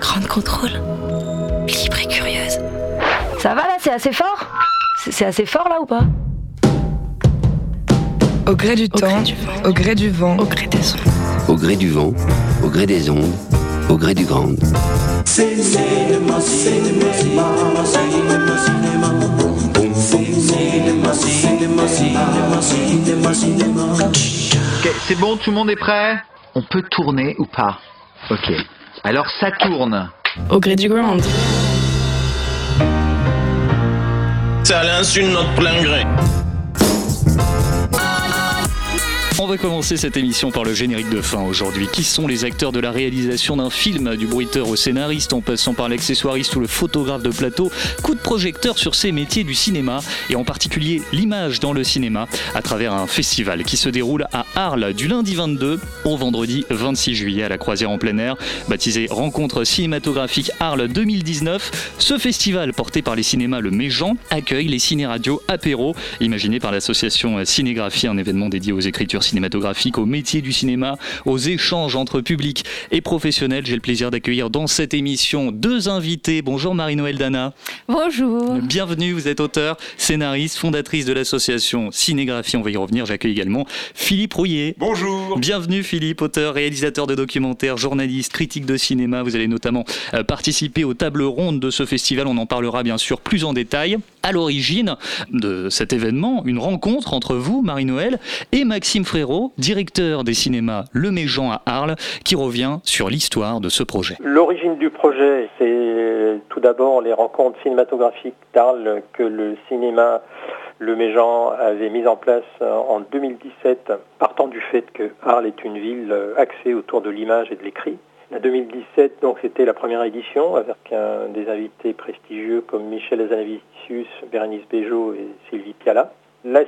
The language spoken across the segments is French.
grande contrôle, libre et curieuse. Ça va là, c'est assez fort? C'est assez fort là ou pas? Au gré du temps, au gré du vent, au gré des ondes. Au gré du vent, au gré des ondes, au gré du grand. Ok, c'est bon, tout le monde est prêt? On peut tourner ou pas? Ok. Alors ça tourne. Au gré du grand. C'est à l'insu de notre plein gré. On va commencer cette émission par le générique de fin aujourd'hui. Qui sont les acteurs de la réalisation d'un film, du bruiteur au scénariste, en passant par l'accessoiriste ou le photographe de plateau Coup de projecteur sur ces métiers du cinéma, et en particulier l'image dans le cinéma, à travers un festival qui se déroule à Arles du lundi 22 au vendredi 26 juillet à la croisière en plein air, baptisé Rencontre cinématographique Arles 2019. Ce festival, porté par les cinémas Le Méjean, accueille les ciné-radios apéro, imaginé par l'association Cinégraphie, un événement dédié aux écritures cinématographique, au métier du cinéma, aux échanges entre public et professionnels. J'ai le plaisir d'accueillir dans cette émission deux invités. Bonjour Marie-Noël Dana. Bonjour. Bienvenue, vous êtes auteur, scénariste, fondatrice de l'association Cinégraphie. On va y revenir. J'accueille également Philippe Rouillet. Bonjour. Bienvenue Philippe, auteur, réalisateur de documentaires, journaliste, critique de cinéma. Vous allez notamment euh, participer aux tables rondes de ce festival. On en parlera bien sûr plus en détail. À l'origine de cet événement, une rencontre entre vous, Marie-Noël, et Maxime Directeur des cinémas Le Méjean à Arles, qui revient sur l'histoire de ce projet. L'origine du projet, c'est tout d'abord les rencontres cinématographiques d'Arles que le cinéma le Méjean avait mis en place en 2017, partant du fait que Arles est une ville axée autour de l'image et de l'écrit. La 2017, donc, c'était la première édition avec des invités prestigieux comme Michel Azanavicius, Bérénice Bejo et Sylvie Piala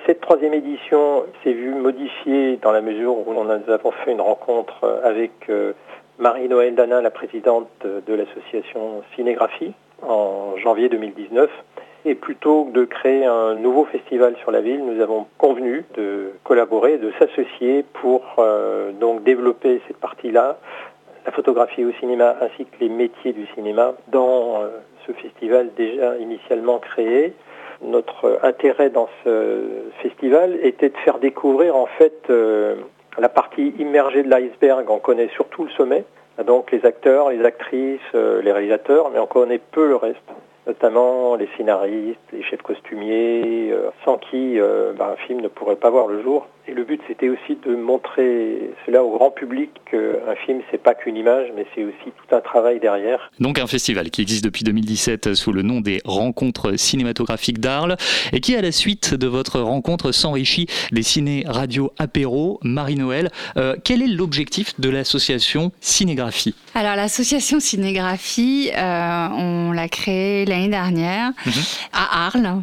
cette troisième édition s'est vue modifiée dans la mesure où nous avons fait une rencontre avec euh, Marie-Noël Danin, la présidente de l'association Cinégraphie, en janvier 2019. Et plutôt que de créer un nouveau festival sur la ville, nous avons convenu de collaborer, de s'associer pour euh, donc développer cette partie-là, la photographie au cinéma ainsi que les métiers du cinéma dans euh, ce festival déjà initialement créé notre intérêt dans ce festival était de faire découvrir en fait euh, la partie immergée de l'iceberg. On connaît surtout le sommet, donc les acteurs, les actrices, euh, les réalisateurs, mais on connaît peu le reste notamment les scénaristes, les chefs costumiers, euh, sans qui bah, un film ne pourrait pas voir le jour. Et le but, c'était aussi de montrer cela au grand public qu'un film, c'est pas qu'une image, mais c'est aussi tout un travail derrière. Donc un festival qui existe depuis 2017 sous le nom des Rencontres cinématographiques d'Arles et qui, à la suite de votre rencontre, s'enrichit des ciné-radio apéro. Marie-Noël, euh, quel est l'objectif de l'association Cinégraphie? Alors l'association Cinégraphie, on l'a créée l'année dernière mhm. à Arles,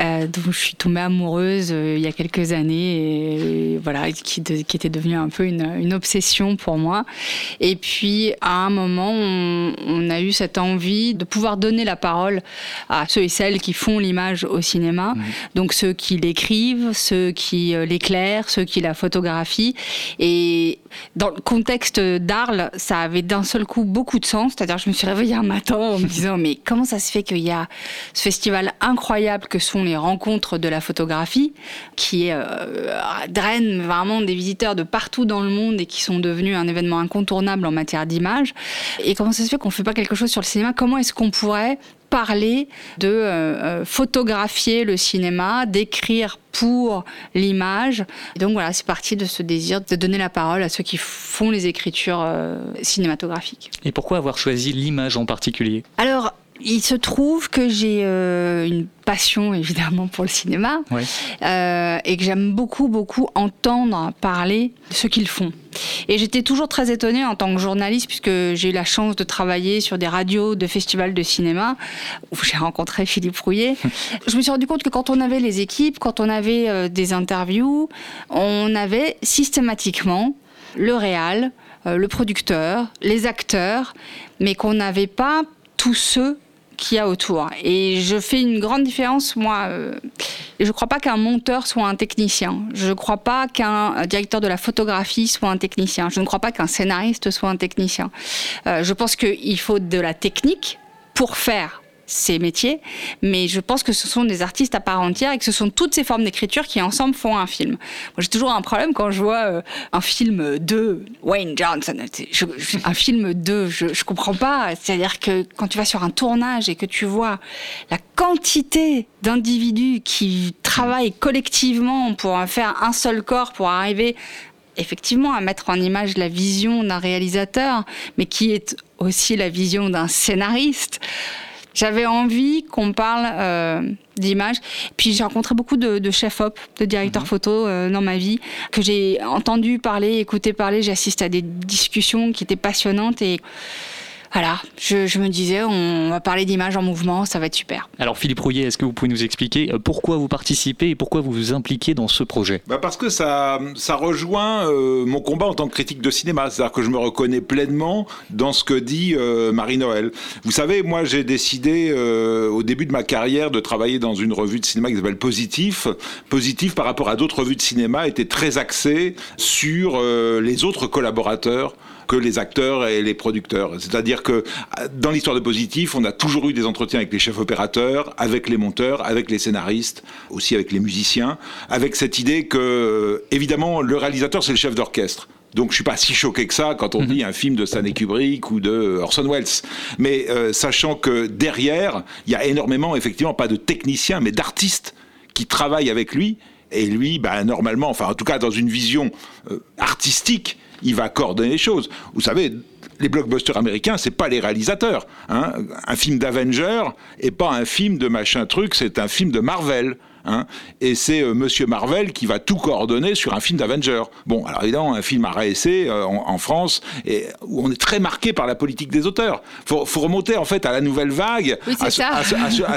euh, dont je suis tombée amoureuse euh, il y a quelques années, et, voilà, qui, qui, était devenue un peu une, une, obsession pour moi. Et puis à un moment, on, a eu cette envie de pouvoir donner la parole à ceux et celles qui font l'image au cinéma, mhm. donc ceux qui l'écrivent, ceux qui euh, l'éclairent, ceux qui la photographient. Et dans le contexte d'Arles, ça avait d'un seul coup beaucoup de sens. C'est-à-dire, je me suis réveillée un matin en me disant, mais comment ça se fait qu'il y a ce festival incroyable que sont les rencontres de la photographie, qui euh, draine vraiment des visiteurs de partout dans le monde et qui sont devenus un événement incontournable en matière d'image. Et comment ça se fait qu'on ne fait pas quelque chose sur le cinéma? Comment est-ce qu'on pourrait parler de euh, euh, photographier le cinéma, d'écrire pour l'image? Donc voilà, c'est parti de ce désir de donner la parole à ceux qui font les écritures cinématographiques. Et pourquoi avoir choisi l'image en particulier? Alors, il se trouve que j'ai euh, une passion évidemment pour le cinéma euh, et que j'aime beaucoup beaucoup entendre parler de ce qu'ils font. Et j'étais toujours très étonnée en tant que journaliste puisque j'ai eu la chance de travailler sur des radios de festivals de cinéma où j'ai rencontré Philippe Rouillet. Je me suis rendu compte que quand on avait les équipes, quand on avait euh, des interviews, on avait systématiquement le réal, le producteur, les acteurs, mais qu'on n'avait pas tous ceux qu'il y a autour. Et je fais une grande différence, moi. Euh, je ne crois pas qu'un monteur soit un technicien. Je ne crois pas qu'un directeur de la photographie soit un technicien. Je ne crois pas qu'un scénariste soit un technicien. Euh, je pense qu'il faut de la technique pour faire ces métiers, mais je pense que ce sont des artistes à part entière et que ce sont toutes ces formes d'écriture qui ensemble font un film. Moi, j'ai toujours un problème quand je vois euh, un film de Wayne Johnson, un film de, je, je comprends pas. C'est-à-dire que quand tu vas sur un tournage et que tu vois la quantité d'individus qui travaillent collectivement pour faire un seul corps, pour arriver effectivement à mettre en image la vision d'un réalisateur, mais qui est aussi la vision d'un scénariste. J'avais envie qu'on parle euh, d'image. Puis j'ai rencontré beaucoup de, chefs-op, de directeurs mhm. photo euh, dans ma vie, que j'ai entendu parler, écouté parler. J'ai assisté à des discussions qui étaient passionnantes et voilà, je, me disais, on va parler d'images en mouvement, ça va être super. Alors Philippe Rouillet, est-ce que vous pouvez nous expliquer euh, pourquoi vous participez et pourquoi vous vous impliquez dans ce projet? Bah Parce que ça, ça rejoint euh, mon combat en tant que critique de cinéma, c'est-à-dire que je me reconnais pleinement dans ce que dit euh, Marie-Noël. Vous savez, moi j'ai décidé au début de ma carrière de travailler dans une revue de cinéma qui s'appelle Positif. Positif par rapport à d'autres revues de cinéma était très axé sur les autres collaborateurs que les acteurs et les producteurs. C'est-à-dire que dans l'histoire de Positif, on a toujours eu des entretiens avec les chefs opérateurs, avec les monteurs, avec les scénaristes, aussi avec les musiciens, avec cette idée que, évidemment, le réalisateur, c'est le chef d'orchestre. Donc je suis pas si choqué que ça quand on mhm. dit un film de Stanley Kubrick ou de Orson Welles. Mais euh, sachant que derrière, il y a énormément, effectivement, pas de techniciens, mais d'artistes qui travaillent avec lui. Et lui, bah, normalement, enfin en tout cas dans une vision euh, artistique, il va coordonner les choses. Vous savez, les blockbusters américains, c'est pas les réalisateurs. Hein. Un film d'Avenger est pas un film de machin truc, c'est un film de Marvel. Hein. et c'est euh, Monsieur Marvel qui va tout coordonner sur un film d'Avenger. Bon, alors évidemment, un film à réessayer euh, en, France, et, où on est très marqué par la politique des auteurs. Faut, faut remonter en fait à la nouvelle vague, à,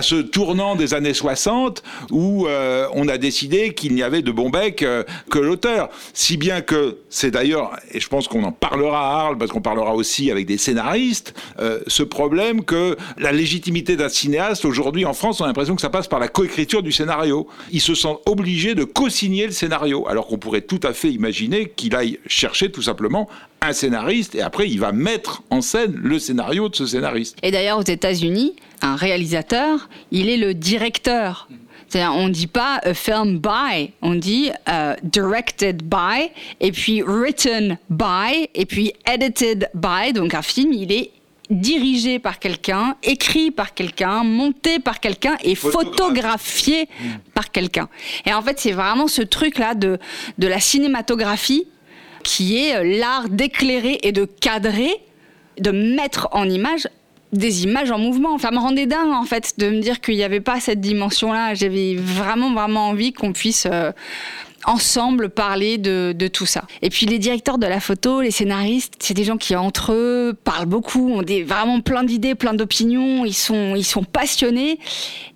ce, tournant des années 60, où euh, on a décidé qu'il n'y avait de bon bec que l'auteur. Si bien que c'est d'ailleurs, et je pense qu'on en parlera à Arles, parce qu'on parlera aussi avec des scénaristes, ce problème que la légitimité d'un cinéaste, aujourd'hui en France, on a l'impression que ça passe par la coécriture du scénario. Il se sent obligé de co-signer le scénario, alors qu'on pourrait tout à fait imaginer qu'il aille chercher tout simplement un scénariste et après il va mettre en scène le scénario de ce scénariste. Et d'ailleurs aux États-Unis, un réalisateur, il est le directeur. On ne dit pas a film by, on dit euh, directed by, et puis written by, et puis edited by. Donc un film, il est dirigé par quelqu'un, écrit par quelqu'un, monté par quelqu'un et photographié mmh. par quelqu'un. Et en fait, c'est vraiment ce truc-là de, de la cinématographie qui est euh, l'art d'éclairer et de cadrer, de mettre en image des images en mouvement. Ça me rendait dingue en fait de me dire qu'il n'y avait pas cette dimension-là. J'avais vraiment vraiment envie qu'on puisse euh, ensemble parler de, tout ça. Et puis les directeurs de la photo, les scénaristes, c'est des gens qui entre eux parlent beaucoup, ont des, vraiment plein d'idées, plein d'opinions, ils sont, ils sont passionnés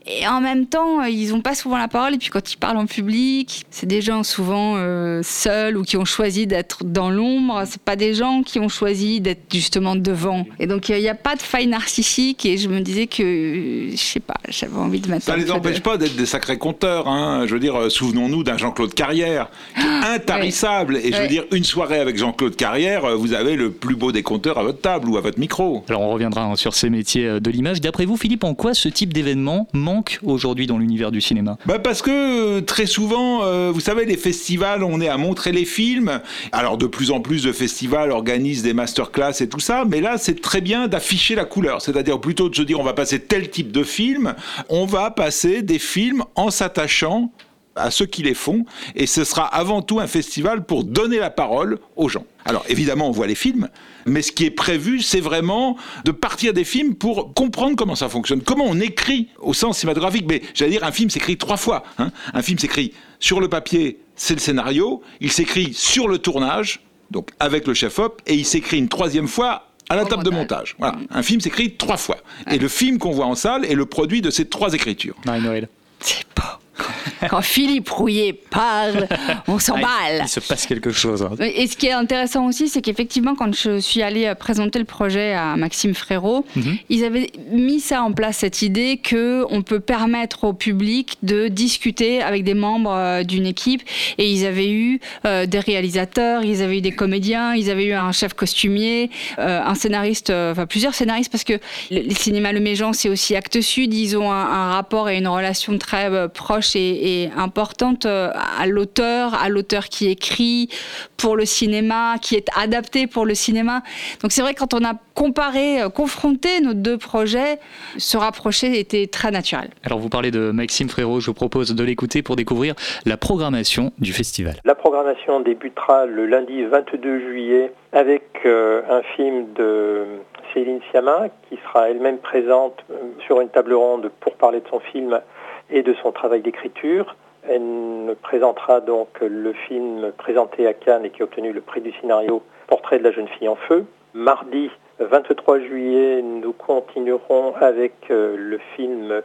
et en même temps, ils n'ont pas souvent la parole. Et puis quand ils parlent en public, c'est des gens souvent euh, seuls ou qui ont choisi d'être dans l'ombre. C'est pas des gens qui ont choisi d'être justement devant. Et donc il n'y a pas de faille narcissique. Et je me disais que, je sais pas, j'avais envie de mettre. Ça ne les empêche pas d'être des sacrés conteurs. Hein. Je veux dire, euh, souvenons-nous d'un Jean-Claude Carrière, qui est ah, intarissable. Et je veux dire, une soirée avec Jean-Claude Carrière, euh, vous avez le plus beau des compteurs à votre table ou à votre micro. Alors on reviendra sur ces métiers de l'image. D'après vous, Philippe, en quoi ce type d'événement aujourd'hui dans l'univers du cinéma? Bah Parce que euh, très souvent, euh, vous savez, les festivals, on est à montrer les films. Alors de plus en plus de festivals organisent des masterclass et tout ça, mais là, c'est très bien d'afficher la couleur. C'est-à-dire plutôt de se dire, on va passer tel type de film, on va passer des films en s'attachant à ceux qui les font, et ce sera avant tout un festival pour donner la parole aux gens. Alors évidemment, on voit les films, mais ce qui est prévu, c'est vraiment de partir des films pour comprendre comment ça fonctionne, comment on écrit au sens cinématographique. Mais j'allais dire, un film s'écrit trois fois. Hein. Un film s'écrit sur le papier, c'est le scénario, il s'écrit sur le tournage, donc avec le chef-op, et il s'écrit une troisième fois à la table de montage. Voilà. Un film s'écrit trois fois. Et le film qu'on voit en salle est le produit de ces trois écritures. Marie-Noël. C'est pas quand Philippe Rouillet parle, on s'emballe. il se passe quelque chose. hein. Et ce qui est intéressant aussi, c'est qu'effectivement, quand je suis allée euh, présenter le projet à Maxime Frérot, Mhm. ils avaient mis ça en place, cette idée que on peut permettre au public de discuter avec des membres euh, d'une équipe. Et ils avaient eu euh, des réalisateurs, ils avaient eu des comédiens, ils avaient eu un chef costumier, euh, un scénariste, euh, enfin plusieurs scénaristes, parce que le, le cinéma Le Méjean, c'est aussi Actes Sud. Ils ont un, un rapport et une relation très euh, et importante euh, à l'auteur, à l'auteur qui écrit pour le cinéma, qui est adapté pour le cinéma. Donc c'est vrai quand on a comparé, euh, confronté nos deux projets, se rapprocher était très naturel. Alors vous parlez de Maxime Frérot, je vous propose de l'écouter pour découvrir la programmation du festival. La programmation débutera le lundi 22 juillet avec euh, un film de Céline Sciamma qui sera elle-même présente sur une table ronde pour parler de son film et de son travail d'écriture. Elle nous présentera donc le film présenté à Cannes et qui a obtenu le prix du scénario Portrait de la jeune fille en feu. Mardi 23 juillet, nous continuerons avec euh, le film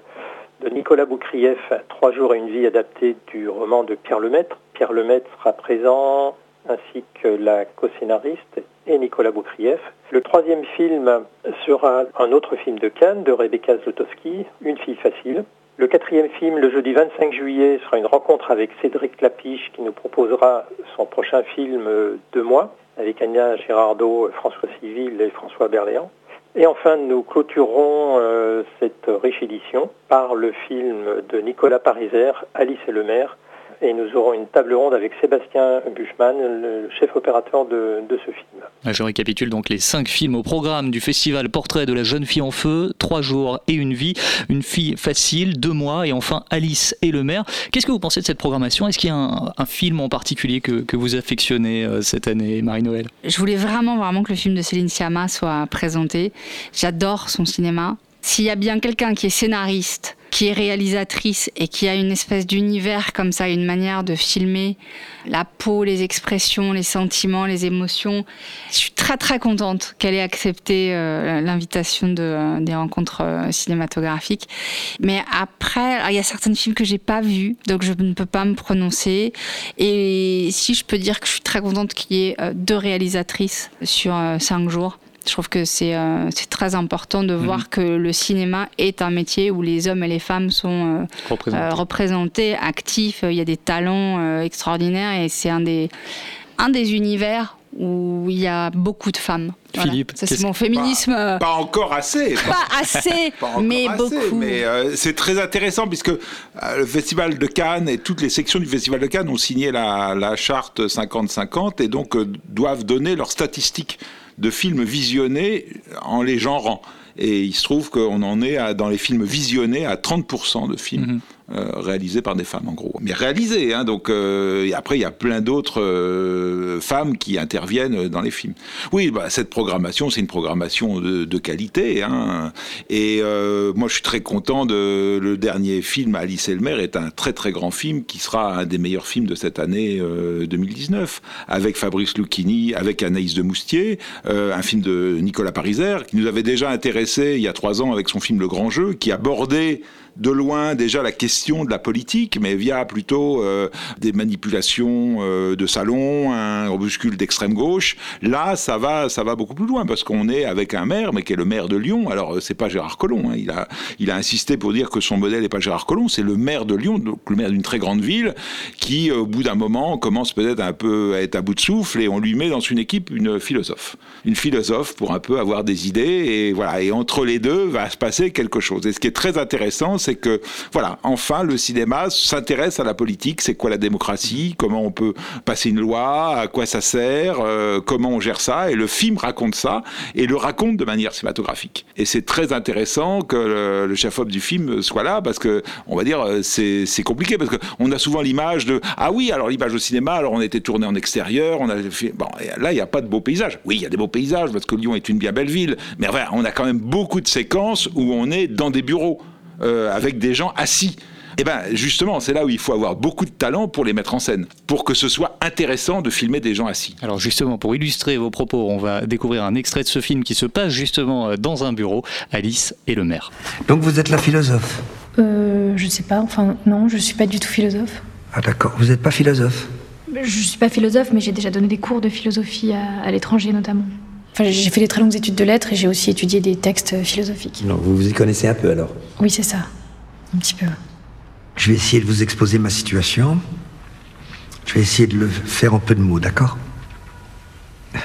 de Nicolas Boukrieff, Trois jours et une vie adaptée du roman de Pierre Lemaitre. Pierre Lemaitre sera présent ainsi que la co-scénariste et Nicolas Boukrieff. Le troisième film sera un autre film de Cannes de Rebecca Zlotowski, Une fille facile. Le quatrième film, le jeudi 25 juillet, sera une rencontre avec Cédric Lapiche qui nous proposera son prochain film euh, Deux mois avec Anya Girardot, François Civil et François Berléand. Et enfin, nous clôturerons euh, cette riche édition par le film de Nicolas Pariser, Alice et le maire. Et nous aurons une table ronde avec Sébastien Buchmann, le chef opérateur de, de ce film. Je récapitule donc les cinq films au programme du festival Portrait de la jeune fille en feu, Trois jours et une vie, Une fille facile, Deux mois et enfin Alice et le maire. Qu'est-ce que vous pensez de cette programmation? Est-ce qu'il y a un, un film en particulier que, que vous affectionnez euh, cette année, Marie-Noël Je voulais vraiment, vraiment que le film de Céline Sciamma soit présenté. J'adore son cinéma. S'il y a bien quelqu'un qui est scénariste, qui est réalisatrice et qui a une espèce d'univers comme ça, une manière de filmer la peau, les expressions, les sentiments, les émotions, je suis très très contente qu'elle ait accepté euh, l'invitation de, des rencontres euh, cinématographiques. Mais après, il y a certains films que j'ai pas vus, donc je ne peux pas me prononcer. Et si je peux dire que je suis très contente qu'il y ait euh, deux réalisatrices sur cinq jours. Je trouve que c'est euh, c'est très important de voir que le cinéma est un métier où les hommes et les femmes sont euh, euh, représentés, actifs. Il y a des talents euh, extraordinaires et c'est un des, un des univers où il y a beaucoup de femmes. Voilà. Philippe, ça c'est mon féminisme. Pas encore assez. Pas assez, Pas encore mais assez, beaucoup. Mais euh, c'est très intéressant puisque euh, le Festival de Cannes et toutes les sections du Festival de Cannes ont signé la, la charte 50-50 et donc euh, doivent donner leurs statistiques de films visionnés en les genrant. Et il se trouve qu'on en est dans les films visionnés à 30% de films euh, réalisés par des femmes, en gros. Mais réalisés, hein, donc euh, et après il y a plein d'autres euh, femmes qui interviennent dans les films. Oui, bah, cette programmation, c'est une programmation de, qualité. Hein, et euh, moi, je suis très content de le dernier film Alice et le maire est un très très grand film qui sera un des meilleurs films de cette année euh, 2019 avec Fabrice Lucchini, avec Anaïs de Moustier, euh, un film de Nicolas Pariser qui nous avait déjà intéressé il y a trois ans avec son film Le Grand Jeu, qui abordait de loin déjà la question de la politique, mais via plutôt euh, des manipulations euh, de salon, un opuscule d'extrême gauche. Là, ça va, ça va beaucoup plus loin parce qu'on est avec un maire, mais qui est le maire de Lyon. Alors, euh, c'est pas Gérard Collomb. hein. Il a, il a insisté pour dire que son modèle n'est pas Gérard Collomb, c'est le maire de Lyon, donc le maire d'une très grande ville, qui, au bout d'un moment, commence peut-être un peu à être à bout de souffle et on lui met dans une équipe une philosophe, une philosophe pour un peu avoir des idées et voilà. Et entre les deux va se passer quelque chose. Et ce qui est très intéressant, c'est que voilà, enfin, le cinéma s'intéresse à la politique. C'est quoi la démocratie? Comment on peut passer une loi? À quoi ça sert? Euh, Comment on gère ça? Et le film raconte ça et le raconte de manière cinématographique. Et c'est très intéressant que le, chef-op du film soit là parce que on va dire euh, c'est compliqué parce que on a souvent l'image de ah oui alors l'image au cinéma alors on était tourné en extérieur on a fait bon là il n'y a pas de beaux paysages oui il y a des beaux paysages parce que Lyon est une bien belle ville mais enfin, on a quand même beaucoup de séquences où on est dans des bureaux euh, avec des gens assis. Et ben justement, c'est là où il faut avoir beaucoup de talent pour les mettre en scène, pour que ce soit intéressant de filmer des gens assis. Alors justement, pour illustrer vos propos, on va découvrir un extrait de ce film qui se passe justement euh, dans un bureau, Alice et le maire. Donc vous êtes la philosophe? Euh, Je sais pas, enfin non, je suis pas du tout philosophe. Ah d'accord, vous n'êtes pas philosophe? Je suis pas philosophe, mais j'ai déjà donné des cours de philosophie à, à l'étranger notamment. Enfin, j'ai fait des très longues études de lettres et j'ai aussi étudié des textes philosophiques. Non, vous vous y connaissez un peu alors? Oui, c'est ça. Un petit peu. Je vais essayer de vous exposer ma situation. Je vais essayer de le faire en peu de mots, d'accord?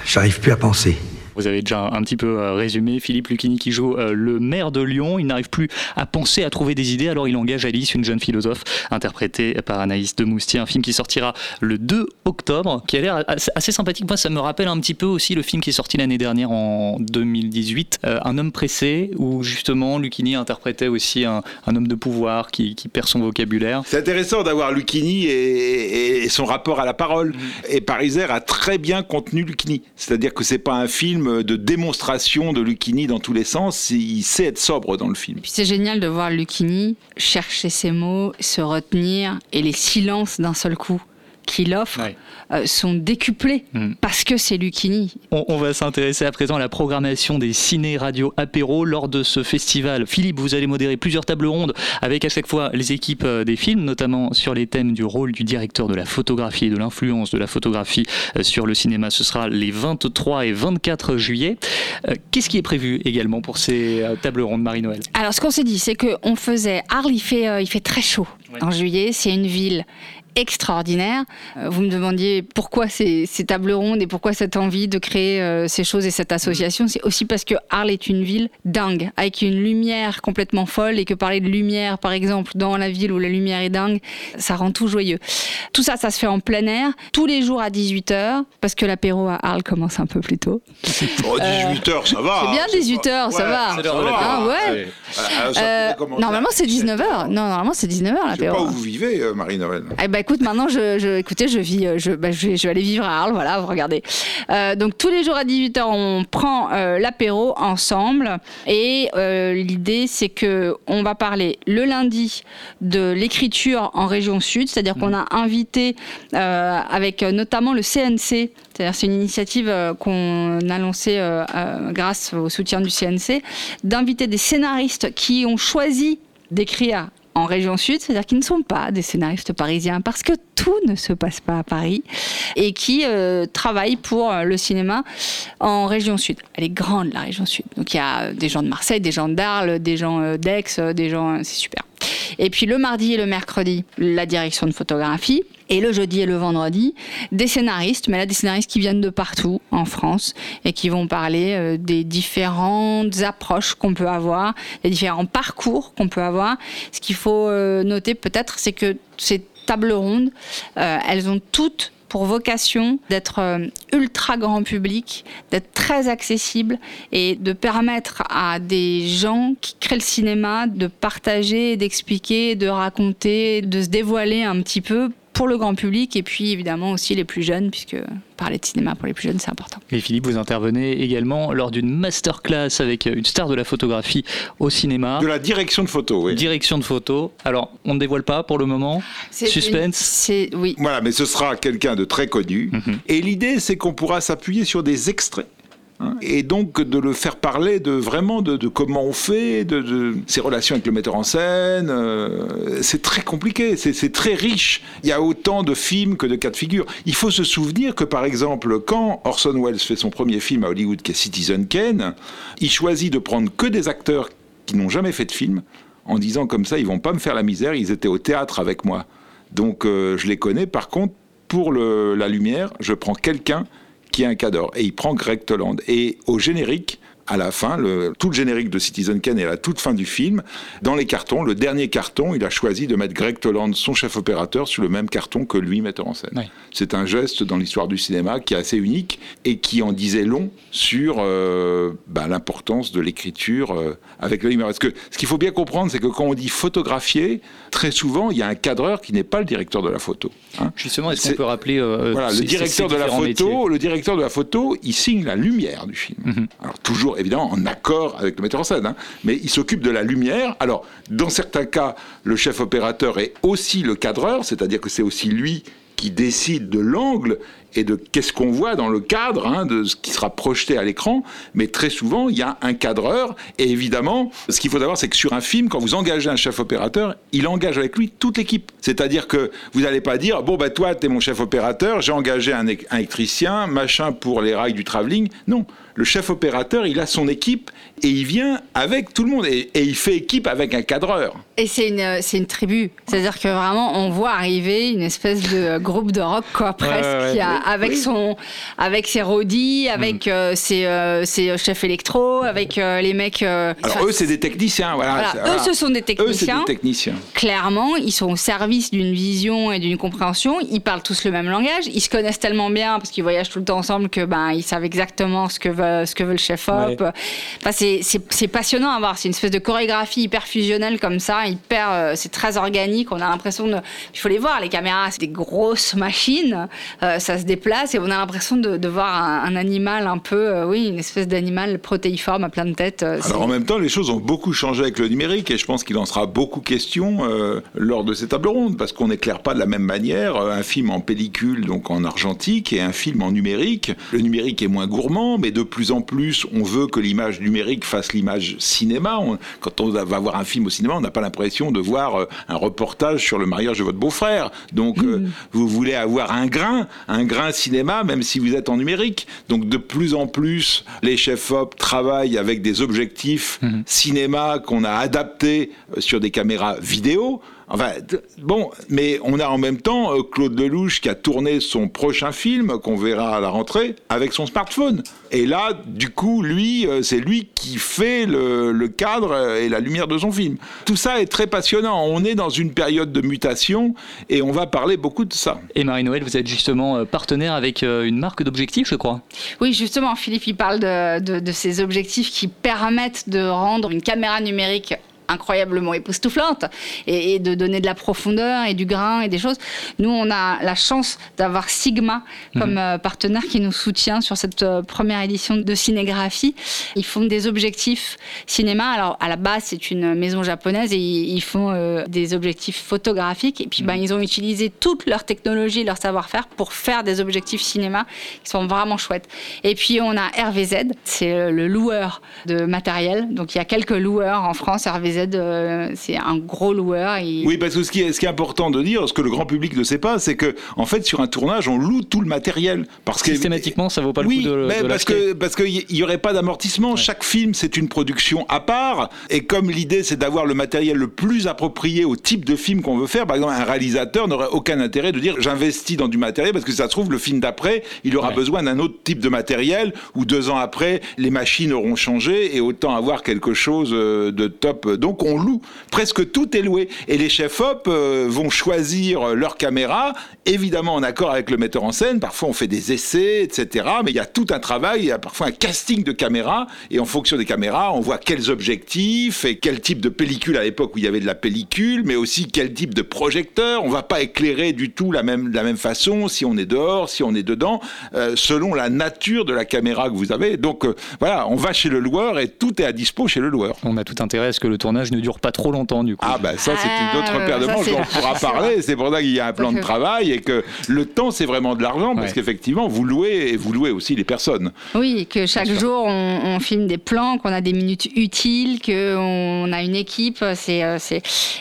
J'arrive plus à penser. Vous avez déjà un petit peu euh, résumé. Philippe Lucchini qui joue euh, le maire de Lyon. Il n'arrive plus à penser, à trouver des idées. Alors il engage Alice, une jeune philosophe, interprétée par Anaïs de Moustier. Un film qui sortira le 2 octobre, qui a l'air assez sympathique. Moi, ça me rappelle un petit peu aussi le film qui est sorti l'année dernière en 2018, euh, Un homme pressé, où justement Lucchini interprétait aussi un, homme de pouvoir qui, perd son vocabulaire. C'est intéressant d'avoir Lucchini et, son rapport à la parole. Mm. Et Pariser a très bien contenu Lucchini. C'est-à-dire que c'est pas un film de démonstration de Lucchini dans tous les sens. Il sait être sobre dans le film. C'est génial de voir Lucchini chercher ses mots, se retenir et les silences d'un seul coup qu'il offre euh, sont décuplés hmm. parce que c'est Lucchini. On, va s'intéresser à présent à la programmation des ciné-radio apéro lors de ce festival. Philippe, vous allez modérer plusieurs tables rondes avec à chaque fois les équipes euh, des films, notamment sur les thèmes du rôle du directeur de la photographie et de l'influence de la photographie euh, sur le cinéma. Ce sera les 23 et 24 juillet. Qu'est-ce qui est prévu également pour ces tables rondes, Marie-Noël Alors, ce qu'on s'est dit, c'est qu'on faisait. Arles, il fait, il fait très chaud en juillet. C'est une ville extraordinaire. Euh, vous me demandiez pourquoi ces, tables rondes et pourquoi cette envie de créer euh, ces choses et cette association. C'est aussi parce que Arles est une ville dingue, avec une lumière complètement folle et que parler de lumière, par exemple, dans la ville où la lumière est dingue, ça rend tout joyeux. Tout ça, ça se fait en plein air, tous les jours à 18h, parce que l'apéro à Arles commence un peu plus tôt. 18h, ça va. C'est bien 18h, ça va. Ah, ouais. Euh, normalement, c'est 19h. Non, normalement, c'est 19h l'apéro. Je sais pas où vous vivez, Marie-Noël. Eh ben, écoute, maintenant, je, je, écoutez, je vis, euh, je, bah, je, vais, je, vais, aller vivre à Arles, voilà, vous regardez. Euh, donc, tous les jours à 18h, on prend euh, l'apéro ensemble. Et l'idée, c'est que on va parler le lundi de l'écriture en région sud, c'est-à-dire qu'on a invité avec notamment le CNC, c'est-à-dire c'est une initiative qu'on a lancée grâce au soutien du CNC, d'inviter des scénaristes qui ont choisi d'écrire en région sud, c'est-à-dire qu'ils ne sont pas des scénaristes parisiens parce que tout ne se passe pas à Paris et qui euh, travaillent pour euh, le cinéma en région sud. Elle est grande la région sud. Donc il y a des gens de Marseille, des gens d'Arles, des gens euh, d'Aix, des gens, c'est super. Et puis le mardi et le mercredi, la direction de photographie. Et le jeudi et le vendredi, des scénaristes, mais là des scénaristes qui viennent de partout en France et qui vont parler euh, des différentes approches qu'on peut avoir, des différents parcours qu'on peut avoir. Ce qu'il faut euh, noter peut-être, c'est que ces tables rondes, euh, elles ont toutes pour vocation d'être ultra grand public, d'être très accessible et de permettre à des gens qui créent le cinéma de partager, d'expliquer, de raconter, de se dévoiler un petit peu pour le grand public et puis évidemment aussi les plus jeunes, puisque parler de cinéma pour les plus jeunes, c'est important. Et Philippe, vous intervenez également lors d'une masterclass avec une star de la photographie au cinéma. De la direction de photo, oui. Direction de photo. Alors, on ne dévoile pas pour le moment? Suspense? C'est oui. Voilà, mais ce sera quelqu'un de très connu. Mhm. Et l'idée, c'est qu'on pourra s'appuyer sur des extraits Et donc de le faire parler de vraiment de, comment on fait, de, ses relations avec le metteur en scène. Euh, c'est très compliqué, c'est très riche. Il y a autant de films que de cas de figure. Il faut se souvenir que par exemple, quand Orson Welles fait son premier film à Hollywood, qui est Citizen Kane, il choisit de prendre que des acteurs qui n'ont jamais fait de film, en disant comme ça, ils vont pas me faire la misère, ils étaient au théâtre avec moi. Donc euh, je les connais. Par contre, pour la lumière, je prends quelqu'un qui est un cadre. Et il prend Greg Toland. Et au générique, à la fin, le, tout le générique de Citizen Kane est à la toute fin du film. Dans les cartons, le dernier carton, il a choisi de mettre Greg Toland, son chef opérateur, sur le même carton que lui, metteur en scène. C'est un geste dans l'histoire du cinéma qui est assez unique et qui en disait long sur euh, bah, l'importance de l'écriture euh, avec le. Parce que ce qu'il faut bien comprendre, c'est que quand on dit photographier, très souvent, il y a un cadreur qui n'est pas le directeur de la photo. Hein. Justement, est-ce qu'on peut rappeler euh, voilà, le directeur de la photo, le directeur de la photo, il signe la lumière du film. Mhm. Alors toujours évidemment en accord avec le metteur en scène, hein. mais il s'occupe de la lumière. Alors, dans certains cas, le chef opérateur est aussi le cadreur, c'est-à-dire que c'est aussi lui qui décide de l'angle et de qu'est-ce qu'on voit dans le cadre hein, de ce qui sera projeté à l'écran. Mais très souvent, il y a un cadreur. Et évidemment, ce qu'il faut savoir, c'est que sur un film, quand vous engagez un chef opérateur, il engage avec lui toute l'équipe. C'est-à-dire que vous n'allez pas dire, bon, bah, toi, tu es mon chef opérateur, j'ai engagé un électricien, machin pour les rails du travelling. Non le chef opérateur, il a son équipe et il vient avec tout le monde et, il fait équipe avec un cadreur. Et c'est une, c'est une tribu. C'est-à-dire que vraiment, on voit arriver une espèce de groupe de rock, quoi, presque, avec, son, avec ses rodis, avec mm. euh, ses, euh, ses, chefs électro, avec euh, les mecs. Alors, eux, c'est des techniciens. Voilà, Eux, ce sont des techniciens. Eux, des techniciens. Clairement, ils sont au service d'une vision et d'une compréhension. Ils parlent tous le même langage. Ils se connaissent tellement bien parce qu'ils voyagent tout le temps ensemble que ben, ils savent exactement ce que veut ce que veut le chef-op. Enfin, c'est passionnant à voir. C'est une espèce de chorégraphie hyper fusionnelle comme ça, hyper, euh, c'est très organique. On a l'impression de, il faut les voir, les caméras, c'est des grosses machines, euh, ça se déplace et on a l'impression de, voir un, animal un peu, euh, oui, une espèce d'animal protéiforme à plein de têtes. Alors en même temps, les choses ont beaucoup changé avec le numérique et je pense qu'il en sera beaucoup question lors de ces tables rondes parce qu'on n'éclaire pas de la même manière un film en pellicule, donc en argentique, et un film en numérique. Le numérique est moins gourmand, mais de plus en plus, on veut que l'image numérique fasse l'image cinéma. quand on va voir un film au cinéma, on n'a pas l'impression de voir euh, un reportage sur le mariage de votre beau-frère. Donc, euh, mmh. vous voulez avoir un grain, un grain cinéma, même si vous êtes en numérique. Donc, de plus en plus, les chefs-op travaillent avec des objectifs mmh. cinéma qu'on a adaptés euh, sur des caméras vidéo. Enfin, bon, mais on a en même temps euh, Claude Lelouch qui a tourné son prochain film, qu'on verra à la rentrée, avec son smartphone. Et là, du coup, lui, euh, c'est lui qui fait le, cadre et la lumière de son film. Tout ça est très passionnant. On est dans une période de mutation et on va parler beaucoup de ça. Et Marie-Noël, vous êtes justement euh, partenaire avec une marque d'objectifs, je crois. Oui, justement, Philippe, il parle de, de ces objectifs qui permettent de rendre une caméra numérique incroyablement époustouflante et, de donner de la profondeur et du grain et des choses. Nous, on a la chance d'avoir Sigma comme mhm. euh, partenaire qui nous soutient sur cette euh, première édition de cinégraphie. Ils font des objectifs cinéma. Alors, à la base, c'est une maison japonaise et ils, font euh, des objectifs photographiques. Et puis, ben, mhm. ils ont utilisé toute leur technologie, leur savoir-faire pour faire des objectifs cinéma qui sont vraiment chouettes. Et puis, on a RVZ, c'est le loueur de matériel. Donc, il y a quelques loueurs en France, RVZ euh, c'est un gros loueur. Oui, parce que ce qui, est, ce qui est important de dire, ce que le grand public ne sait pas, c'est que en fait, sur un tournage, on loue tout le matériel. Parce que, Systématiquement, ça vaut pas le coup de, mais parce que parce qu'il n'y aurait pas d'amortissement. Chaque film, c'est une production à part. Et comme l'idée, c'est d'avoir le matériel le plus approprié au type de film qu'on veut faire, par exemple, un réalisateur n'aurait aucun intérêt de dire j'investis dans du matériel parce que ça se trouve, le film d'après, il aura besoin d'un autre type de matériel ou deux ans après, les machines auront changé et autant avoir quelque chose euh, de top. Donc, on loue. Presque tout est loué. Et les chefs-op euh, vont choisir leur caméra, évidemment en accord avec le metteur en scène. Parfois on fait des essais, etc. Mais il y a tout un travail, il y a parfois un casting de caméras. Et en fonction des caméras, on voit quels objectifs et quel type de pellicule à l'époque où il y avait de la pellicule, mais aussi quel type de projecteur. On va pas éclairer du tout la même, de la même façon si on est dehors, si on est dedans, euh, selon la nature de la caméra que vous avez. Donc euh, voilà, on va chez le loueur et tout est à dispo chez le loueur. On a tout intérêt à ce que le tournage ne dure pas trop longtemps du coup. Ah bah ça c'est une autre ah, paire de manches dont on pourra parler. C'est pour ça qu'il y a un plan de travail et que le temps c'est vraiment de l'argent parce qu'effectivement vous louez et vous louez aussi les personnes. Oui, que chaque jour on, filme des plans, qu'on a des minutes utiles, qu'on a une équipe. C'est euh,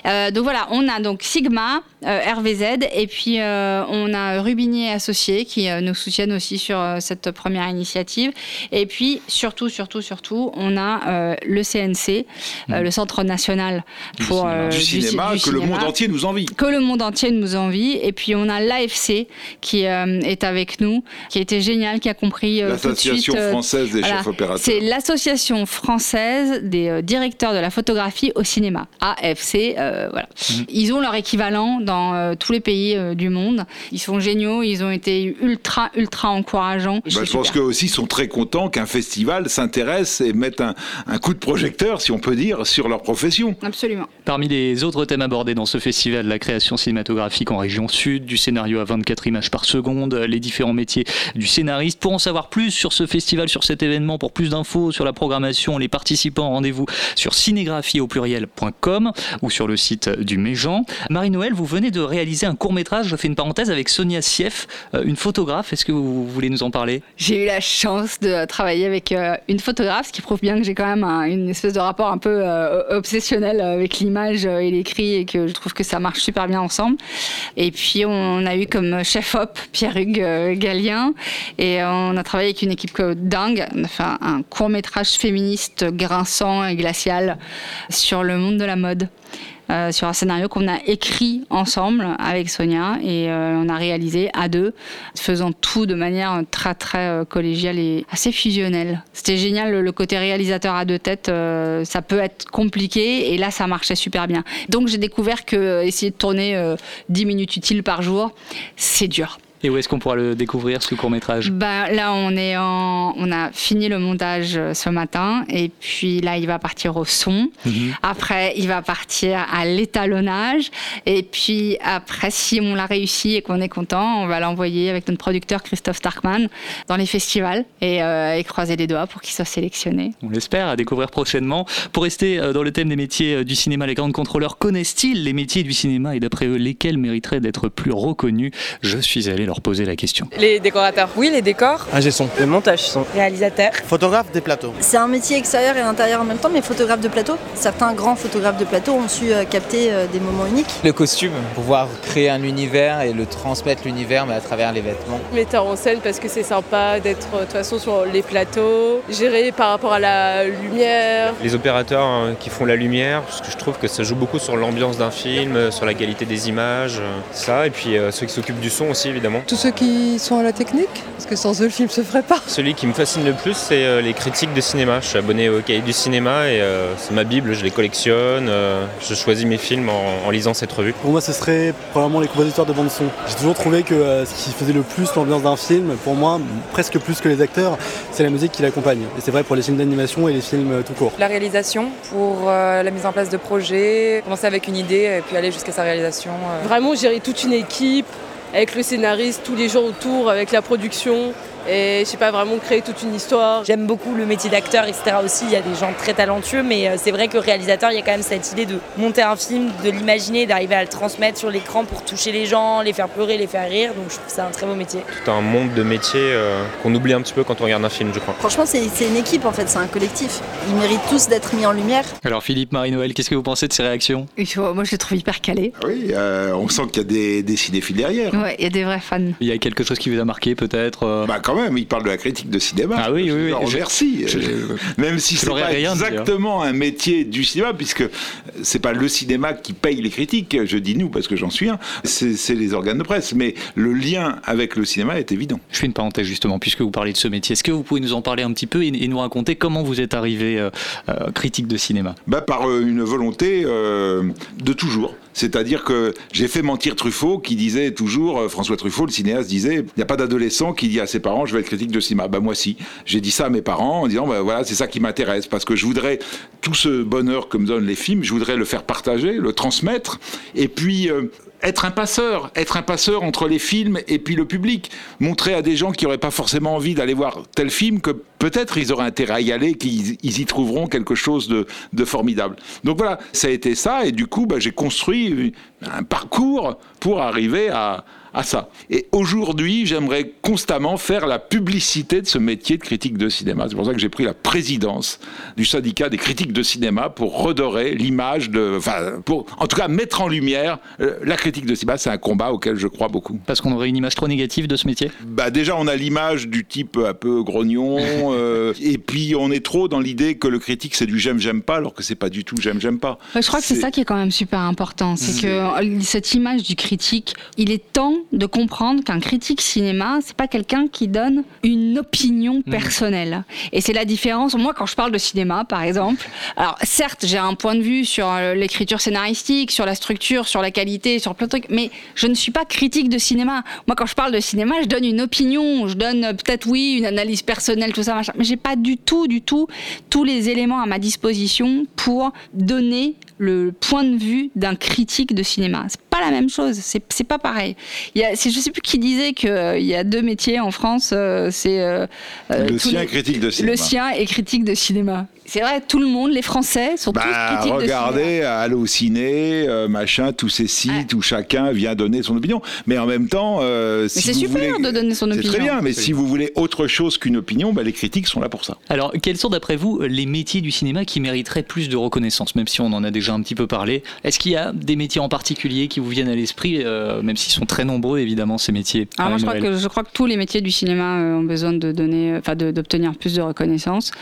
euh, donc voilà, on a donc Sigma, euh, RVZ et puis on a Rubinier Associés qui nous soutiennent aussi sur cette première initiative. Et puis surtout, surtout, surtout, on a le CNC, mmh. le Centre national pour euh, du, cinéma, que le monde entier nous envie. Que le monde entier nous envie. Et puis on a l'AFC qui euh, est avec nous, qui a été génial, qui a compris euh, l'association française des chefs opérateurs. C'est l'association française des directeurs de la photographie au cinéma. AFC, voilà. Mhm. Ils ont leur équivalent dans tous les pays du monde. Ils sont géniaux, ils ont été ultra ultra encourageants. Bah, je pense qu'eux aussi sont très contents qu'un festival s'intéresse et mette un, un coup de projecteur, si on peut dire, sur leur profession. Absolument. Parmi les autres thèmes abordés dans ce festival, la création cinématographique en région sud, du scénario à 24 images par seconde, les différents métiers du scénariste. Pour en savoir plus sur ce festival, sur cet événement, pour plus d'infos sur la programmation, les participants, rendez-vous sur cinégraphie au pluriel.com ou sur le site du Méjean. Marie-Noël, vous venez de réaliser un court métrage, je fais une parenthèse, avec Sonia Sieff, une photographe. Est-ce que vous voulez nous en parler? J'ai eu la chance de travailler avec une photographe, ce qui prouve bien que j'ai quand même une espèce de rapport un peu obsessionnel avec l'image et l'écrit et que je trouve que ça marche super bien ensemble. Et puis on a eu comme chef-op Pierre-Hugues Gallien et on a travaillé avec une équipe dingue. On a fait un court métrage féministe grinçant et glacial sur le monde de la mode. Euh, sur un scénario qu'on a écrit ensemble avec Sonia et euh, on a réalisé à deux, faisant tout de manière très très euh, collégiale et assez fusionnelle. C'était génial le, côté réalisateur à deux têtes, ça peut être compliqué et là ça marchait super bien. Donc j'ai découvert que essayer de tourner 10 minutes utiles par jour, c'est dur. Et où est-ce qu'on pourra le découvrir, ce court-métrage? Bah, Là, on, est en... on a fini le montage euh, ce matin. Et puis là, il va partir au son. Mhm. Après, il va partir à l'étalonnage. Et puis après, si on l'a réussi et qu'on est content, on va l'envoyer avec notre producteur Christophe Starkman dans les festivals et, euh, et croiser les doigts pour qu'il soit sélectionné. On l'espère, à découvrir prochainement. Pour rester euh, dans le thème des métiers du cinéma, les grands contrôleurs connaissent-ils les métiers du cinéma? Et d'après eux, lesquels mériteraient d'être plus reconnus? Je suis allé leur poser la question. Les décorateurs. Oui, les décors. Ingé son. Le montage son. Réalisateur. Photographe des plateaux. C'est un métier extérieur et intérieur en même temps, mais photographe de plateau. Certains grands photographes de plateau ont su euh, capter euh, des moments uniques. Le costume, pouvoir créer un univers et le transmettre l'univers, mais à travers les vêtements. Metteur en scène parce que c'est sympa d'être euh, de toute façon sur les plateaux, gérer par rapport à la lumière. Les opérateurs hein, qui font la lumière, parce que je trouve que ça joue beaucoup sur l'ambiance d'un film, sur la qualité des images, ça, et puis ceux qui s'occupent du son aussi évidemment. Tous ceux qui sont à la technique, parce que sans eux le film se ferait pas. Celui qui me fascine le plus, c'est euh, les critiques de cinéma. Je suis abonné au cahier du cinéma et euh, c'est ma bible, je les collectionne, euh, je choisis mes films en, lisant cette revue. Pour moi, ce serait probablement les compositeurs de bande son. J'ai toujours trouvé que ce qui faisait le plus l'ambiance d'un film, pour moi, presque plus que les acteurs, c'est la musique qui l'accompagne. Et c'est vrai pour les films d'animation et les films tout court. La réalisation pour la mise en place de projets, commencer avec une idée et puis aller jusqu'à sa réalisation. Vraiment gérer toute une équipe, avec le scénariste tous les jours autour, avec la production et je sais pas vraiment créer toute une histoire. J'aime beaucoup le métier d'acteur, etc. aussi. Il y a des gens très talentueux, mais euh, c'est vrai que le réalisateur, il y a quand même cette idée de monter un film, de l'imaginer, d'arriver à le transmettre sur l'écran pour toucher les gens, les faire pleurer, les faire rire. Donc je trouve que c'est un très beau métier. Tout un monde de métiers euh, qu'on oublie un petit peu quand on regarde un film, je crois. Franchement, c'est une équipe en fait, c'est un collectif. Ils méritent tous d'être mis en lumière. Alors Philippe, Marie-Noël, qu'est-ce que vous pensez de ces réactions? Moi, je les trouve hyper calé. Ah oui, euh, on sent qu'il y a des, des cinéphiles derrière. Ouais, il y a des vrais fans. Il y a quelque chose qui vous a marqué peut-être Bah quand même, il parle de la critique de cinéma. Ah oui, oui, oui. Merci. Même si c'est pas exactement un métier du cinéma, puisque c'est pas le cinéma qui paye les critiques. Je dis nous parce que j'en suis un. C'est les organes de presse. Mais le lien avec le cinéma est évident. Je fais une parenthèse justement, puisque vous parlez de ce métier. Est-ce que vous pouvez nous en parler un petit peu et, nous raconter comment vous êtes arrivé euh, euh, critique de cinéma? Bah, Par euh, une volonté de toujours. C'est-à-dire que j'ai fait mentir Truffaut qui disait toujours, euh, François Truffaut, le cinéaste, disait, il n'y a pas d'adolescent qui dit à ses parents, je vais être critique de cinéma. Ben moi si, j'ai dit ça à mes parents en disant, ben voilà, c'est ça qui m'intéresse, parce que je voudrais tout ce bonheur que me donnent les films, je voudrais le faire partager, le transmettre, et puis euh, être un passeur, être un passeur entre les films et puis le public, montrer à des gens qui n'auraient pas forcément envie d'aller voir tel film que peut-être ils auraient intérêt à y aller, qu'ils y trouveront quelque chose de, formidable. Donc voilà, ça a été ça, et du coup, bah, j'ai construit un parcours pour arriver à, à ça. Et aujourd'hui, j'aimerais constamment faire la publicité de ce métier de critique de cinéma. C'est pour ça que j'ai pris la présidence du syndicat des critiques de cinéma pour redorer l'image de, enfin, pour en tout cas mettre en lumière euh, la critique de cinéma. C'est un combat auquel je crois beaucoup. Parce qu'on aurait une image trop négative de ce métier? Bah déjà, on a l'image du type un peu grognon, euh, et puis on est trop dans l'idée que le critique c'est du j'aime j'aime pas, alors que c'est pas du tout j'aime j'aime pas. je crois que c'est ça qui est quand même super important, c'est que euh, cette image du critique, il est temps de comprendre qu'un critique cinéma, c'est pas quelqu'un qui donne une opinion mmh. personnelle. Et c'est la différence. Moi, quand je parle de cinéma, par exemple, alors certes, j'ai un point de vue sur euh, l'écriture scénaristique, sur la structure, sur la qualité, sur plein de trucs, mais je ne suis pas critique de cinéma. Moi, quand je parle de cinéma, je donne une opinion, je donne euh, peut-être oui une analyse personnelle, tout ça, machin, mais j'ai pas du tout, du tout tous les éléments à ma disposition pour donner le point de vue d'un critique de cinéma. C'est pas la même chose, c'est pas pareil. Il y a, je sais plus qui disait qu'il euh, y a deux métiers en France, euh, c'est euh, le sien et critique de cinéma. Le sien et critique de cinéma. C'est vrai, tout le monde, les Français, sont tous Bah, critiques de regardez, cinéma. Allociné, euh, machin, tous ces sites où chacun vient donner son opinion. Mais en même temps, euh, si c'est super voulez- de donner son C'est opinion. très bien, mais si vous voulez autre chose qu'une opinion, bah, les critiques sont là pour ça. Alors, quels sont d'après vous les métiers du cinéma qui mériteraient plus de reconnaissance, même si on en a déjà un petit peu parlé? Est-ce qu'il y a des métiers en particulier qui vous viennent à l'esprit, euh, même s'ils sont très nombreux évidemment ces métiers? Alors moi, je crois, que, je crois que tous les métiers du cinéma euh, ont besoin de donner, enfin, de- d'obtenir plus de reconnaissance.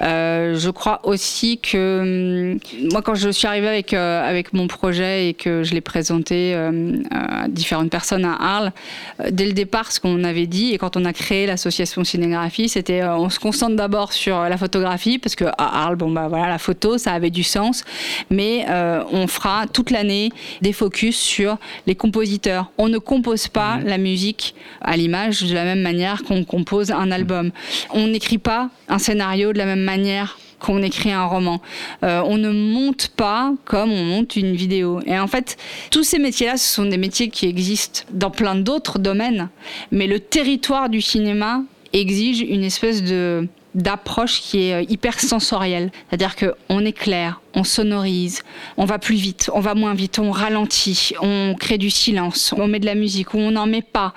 Euh, je crois aussi que hum, moi, quand je suis arrivée avec euh, avec mon projet et que je l'ai présenté euh, à différentes personnes à Arles, euh, dès le départ, ce qu'on avait dit et quand on a créé l'association Cinégraphie, c'était on se concentre d'abord sur la photographie parce que à Arles, bon bah voilà, la photo, ça avait du sens, mais on fera toute l'année des focus sur les compositeurs. On ne compose pas la musique à l'image de la même manière qu'on compose un album. On n'écrit pas un scénario de la même manière qu'on écrit un roman. Euh, on ne monte pas comme on monte une vidéo. Et en fait, tous ces métiers-là, ce sont des métiers qui existent dans plein d'autres domaines. Mais le territoire du cinéma exige une espèce de d'approche qui est euh, hyper sensorielle. C'est-à-dire qu'on éclaire, on sonorise, on va plus vite, on va moins vite, on ralentit, on crée du silence, on met de la musique ou on n'en met pas.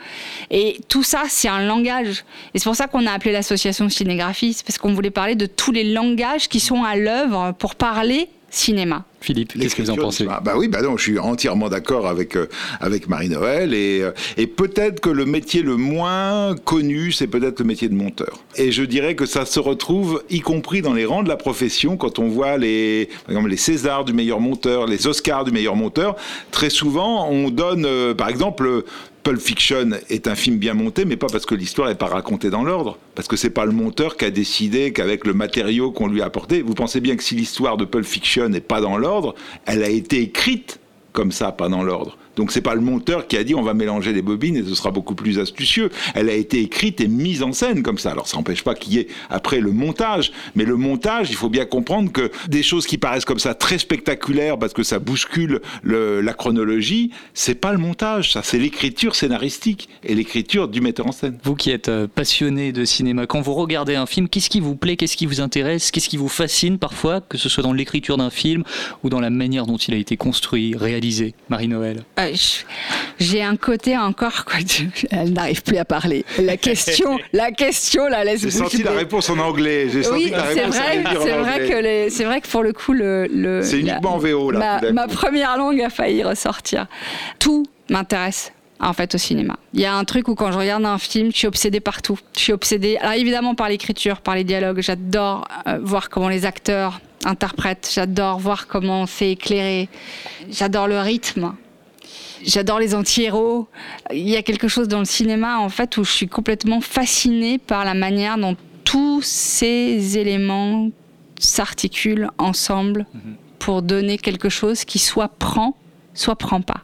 Et tout ça, c'est un langage. Et c'est pour ça qu'on a appelé l'association Cinégraphie, parce qu'on voulait parler de tous les langages qui sont à l'œuvre pour parler cinéma. Philippe, qu'est-ce que vous en pensez ah, Bah oui, bah non, je suis entièrement d'accord avec euh, avec Marie-Noël et euh, et peut-être que le métier le moins connu, c'est peut-être le métier de monteur. Et je dirais que ça se retrouve y compris dans les rangs de la profession quand on voit les par exemple les Césars du meilleur monteur, les Oscars du meilleur monteur. Très souvent, on donne euh, par exemple Pulp Fiction est un film bien monté, mais pas parce que l'histoire n'est pas racontée dans l'ordre, parce que c'est pas le monteur qui a décidé qu'avec le matériau qu'on lui a apporté, vous pensez bien que si l'histoire de Pulp Fiction n'est pas dans l'ordre, elle a été écrite comme ça, pas dans l'ordre. Donc c'est pas le monteur qui a dit on va mélanger les bobines et ce sera beaucoup plus astucieux. Elle a été écrite et mise en scène comme ça. Alors ça n'empêche pas qu'il y ait après le montage, mais le montage, il faut bien comprendre que des choses qui paraissent comme ça très spectaculaires parce que ça bouscule le- la chronologie, c'est pas le montage, ça c'est l'écriture scénaristique et l'écriture du metteur en scène. Vous qui êtes euh, passionné de cinéma, quand vous regardez un film, qu'est-ce qui vous plaît, qu'est-ce qui vous intéresse, qu'est-ce qui vous fascine parfois, que ce soit dans l'écriture d'un film ou dans la manière dont il a été construit, réalisé Marie-Noël Euh, je- J'ai un côté encore quoi. Elle n'arrive plus à parler. La question, la question la laisse J'ai senti la réponse en anglais. J'ai senti Oui, c'est vrai, c'est vrai que les- c'est vrai que pour le coup le, le- C'est uniquement en VO, là, Ma, première langue a failli ressortir. Tout m'intéresse. En fait, au cinéma. Il y a un truc où quand je regarde un film, je suis obsédée partout. Je suis obsédée, alors évidemment par l'écriture, par les dialogues. J'adore euh, voir comment les acteurs interprètent. J'adore voir comment c'est éclairé. J'adore le rythme. J'adore les anti-héros. Il y a quelque chose dans le cinéma, en fait, où je suis complètement fascinée par la manière dont tous ces éléments s'articulent ensemble pour donner quelque chose qui soit prend, soit prend pas.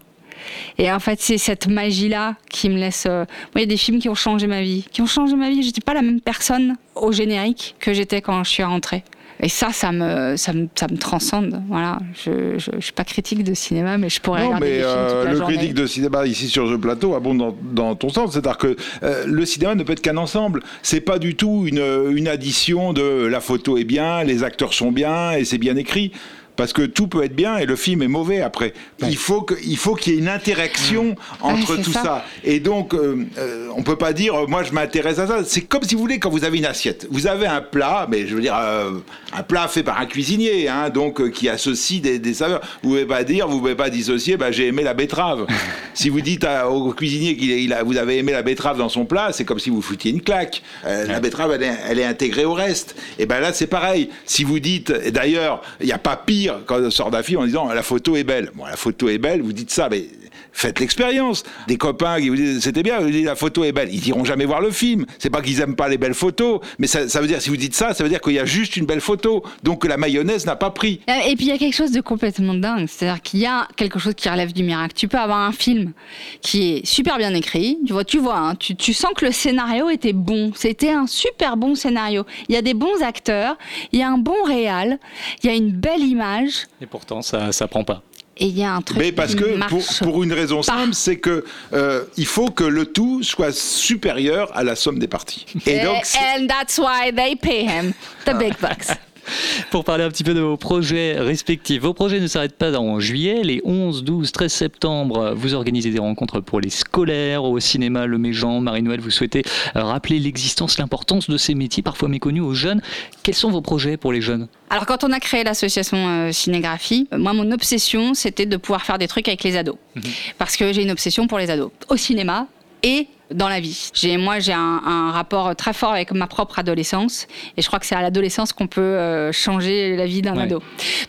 Et en fait, c'est cette magie-là qui me laisse. euh, Moi, il y a des films qui ont changé ma vie. Qui ont changé ma vie. J'étais pas la même personne au générique que j'étais quand je suis rentrée. Et ça, ça me, ça me, ça me transcende. Voilà. Je, je, je suis pas critique de cinéma, mais je pourrais Non, regarder mais des films toute euh, la le journée. critique de cinéma ici sur ce plateau abonde dans, dans ton sens. C'est-à-dire que euh, le cinéma ne peut être qu'un ensemble. C'est pas du tout une, une addition de la photo est bien, les acteurs sont bien et c'est bien écrit. Parce que tout peut être bien et le film est mauvais après. Il faut que- il faut qu'il y ait une interaction entre Ouais, tout ça. ça. Et donc, euh, euh, on peut pas dire, euh, moi je m'intéresse à ça. C'est comme si vous voulez quand vous avez une assiette. Vous avez un plat, mais je veux dire, euh, un plat fait par un cuisinier, hein, donc euh, qui associe des, des saveurs. Vous pouvez pas dire, vous pouvez pas dissocier, bah, j'ai aimé la betterave. si vous dites à- au cuisinier qu'il vous avez aimé la betterave dans son plat, c'est comme si vous foutiez une claque. La betterave, elle est, elle est intégrée au reste. Et ben là, c'est pareil. Si vous dites, d'ailleurs, il n'y a pas pire quand on sort d'un film en disant la photo est belle. Bon, la photo est belle, vous dites ça, mais faites l'expérience. Des copains qui vous disent c'était bien, vous dites la photo est belle, ils iront jamais voir le film. C'est pas qu'ils aiment pas les belles photos, mais ça, ça veut dire si vous dites ça, ça veut dire qu'il y a juste une belle photo, donc que la mayonnaise n'a pas pris. Euh, Et puis il y a quelque chose de complètement dingue, c'est-à-dire qu'il y a quelque chose qui relève du miracle. Tu peux avoir un film qui est super bien écrit, tu vois, tu vois, hein, tu, tu sens que le scénario était bon, c'était un super bon scénario. Il y a des bons acteurs, il y a un bon réal, il y a une belle image Et pourtant, ça ça prend pas. Et il y a un truc Mais parce qui que pour, pour une raison simple, c'est que euh, il faut que le tout soit supérieur à la somme des parties. Et donc, c'est- and that's why they pay him the big bucks. Pour parler un petit peu de vos projets respectifs. Vos projets ne s'arrêtent pas en juillet. Les 11, 12, 13 septembre, vous organisez des rencontres pour les scolaires au cinéma Le Méjean. Marie-Noël, vous souhaitez rappeler l'existence, l'importance de ces métiers parfois méconnus aux jeunes. Quels sont vos projets pour les jeunes? Alors, quand on a créé l'association euh, Cinégraphie, moi, mon obsession, c'était de pouvoir faire des trucs avec les ados. Mhm. Parce que j'ai une obsession pour les ados. Au cinéma et dans la vie. J'ai, moi, j'ai un, rapport très fort avec ma propre adolescence, et je crois que c'est à l'adolescence qu'on peut euh, changer la vie d'un ado.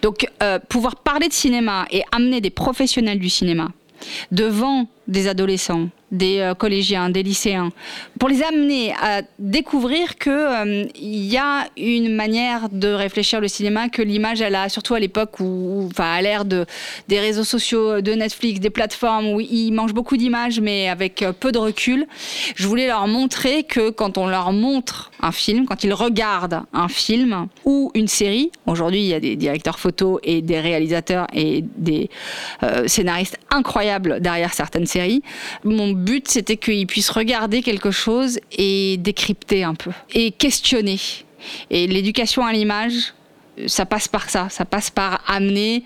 Donc, euh, pouvoir parler de cinéma et amener des professionnels du cinéma devant des adolescents, des euh, collégiens, des lycéens, pour les amener à découvrir qu'il euh, y a une manière de réfléchir le cinéma, que l'image, elle a, surtout à l'époque où, enfin, à l'ère de, des réseaux sociaux, de Netflix, des plateformes où ils mangent beaucoup d'images, mais avec euh, peu de recul. Je voulais leur montrer que quand on leur montre un film, quand ils regardent un film ou une série, aujourd'hui il y a des directeurs photos et des réalisateurs et des scénaristes incroyables derrière certaines séries. Mon but, c'était qu'ils puissent regarder quelque chose et décrypter un peu, et questionner. Et l'éducation à l'image, ça passe par ça, ça passe par amener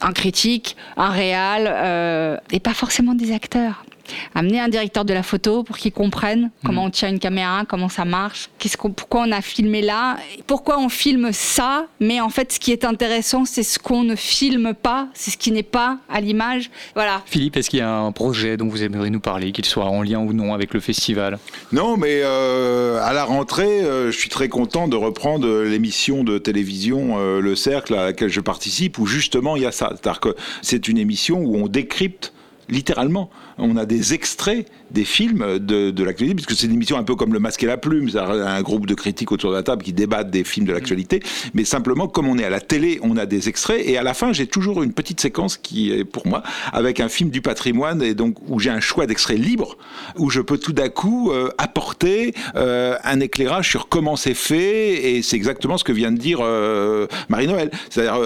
un critique, un réal, euh, et pas forcément des acteurs amener un directeur de la photo pour qu'il comprenne comment mhm. on tient une caméra, comment ça marche, qu'est-ce pourquoi on a filmé là, pourquoi on filme ça, mais en fait ce qui est intéressant c'est ce qu'on ne filme pas, c'est ce qui n'est pas à l'image. Voilà. Philippe, est-ce qu'il y a un projet dont vous aimeriez nous parler, qu'il soit en lien ou non avec le festival? Non, mais euh, à la rentrée, euh, je suis très content de reprendre l'émission de télévision euh, Le Cercle à laquelle je participe, où justement il y a ça. C'est-à-dire que c'est une émission où on décrypte littéralement. On a des extraits des films de, de l'actualité, puisque c'est une émission un peu comme Le Masque et la Plume, c'est un groupe de critiques autour de la table qui débattent des films de l'actualité, mais simplement, comme on est à la télé, on a des extraits, et à la fin, j'ai toujours une petite séquence qui est pour moi, avec un film du patrimoine, et donc où j'ai un choix d'extraits libres, où je peux tout d'un coup euh, apporter euh, un éclairage sur comment c'est fait, et c'est exactement ce que vient de dire euh, Marie-Noël. C'est-à-dire,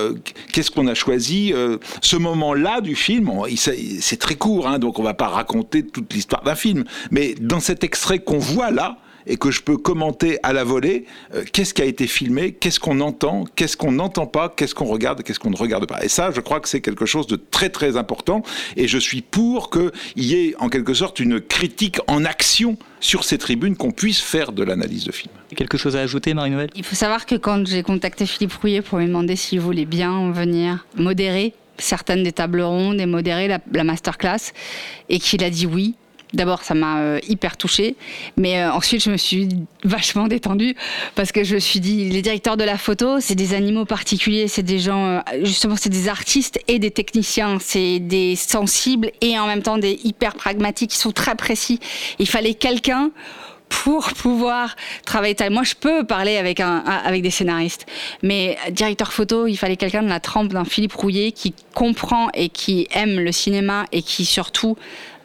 qu'est-ce qu'on a choisi Ce moment-là du film, c'est très court, hein, donc on va pas raconter toute l'histoire d'un film. Mais dans cet extrait qu'on voit là, et que je peux commenter à la volée, euh, qu'est-ce qui a été filmé, qu'est-ce qu'on entend, qu'est-ce qu'on n'entend pas, qu'est-ce qu'on regarde, qu'est-ce qu'on ne regarde pas. Et ça, je crois que c'est quelque chose de très très important, et je suis pour qu'il y ait en quelque sorte une critique en action sur ces tribunes, qu'on puisse faire de l'analyse de film. Quelque chose à ajouter, Marie-Noël Il faut savoir que quand j'ai contacté Philippe Rouillet pour lui demander s'il voulait bien venir modérer certaines des tables rondes et modérer la, la masterclass et qu'il a dit oui. D'abord, ça m'a euh, hyper touchée, mais euh, ensuite, je me suis vachement détendue parce que je me suis dit, les directeurs de la photo, c'est des animaux particuliers, c'est des gens, euh, justement, c'est des artistes et des techniciens, c'est des sensibles et en même temps des hyper pragmatiques, qui sont très précis. Il fallait quelqu'un pour pouvoir travailler. Moi, je peux parler avec, avec des scénaristes, mais directeur photo, il fallait quelqu'un de la trempe d'un Philippe Rouillet qui comprend et qui aime le cinéma et qui surtout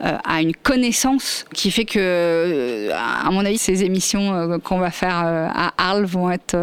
euh, a une connaissance qui fait que, euh, à mon avis, ces émissions euh, qu'on va faire à Arles vont être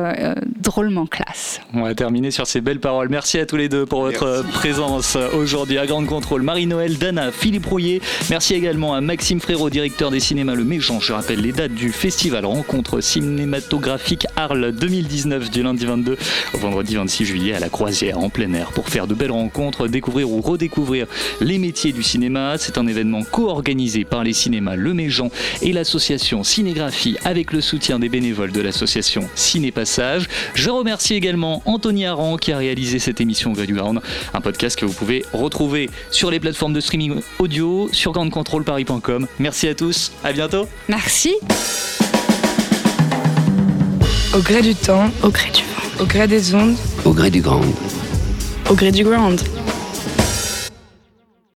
drôlement classe. On va terminer sur ces belles paroles. Merci à tous les deux pour votre présence aujourd'hui à Grande Contrôle. Marie-Noël, Dana, Philippe Rouillet. Merci également à Maxime Frérot, directeur des cinémas Le Méchant. Je rappelle les dates du festival Rencontre cinématographique Arles 2019 du lundi 22 au vendredi 26 juillet à la Croisière en plein air pour faire de belles rencontres, découvrir ou redécouvrir les métiers du cinéma. C'est un événement co-organisé par les cinémas Le Méjean et l'association Cinégraphie avec le soutien des bénévoles de l'association Ciné Passage. Je remercie également Anthony Aran qui a réalisé cette émission Gré du Ground, un podcast que vous pouvez retrouver sur les plateformes de streaming audio, sur grandcontrolparis.com. Merci à tous, à bientôt. Merci. Au gré du temps, au gré du vent, au gré des ondes, au gré du grand. Au gré du ground.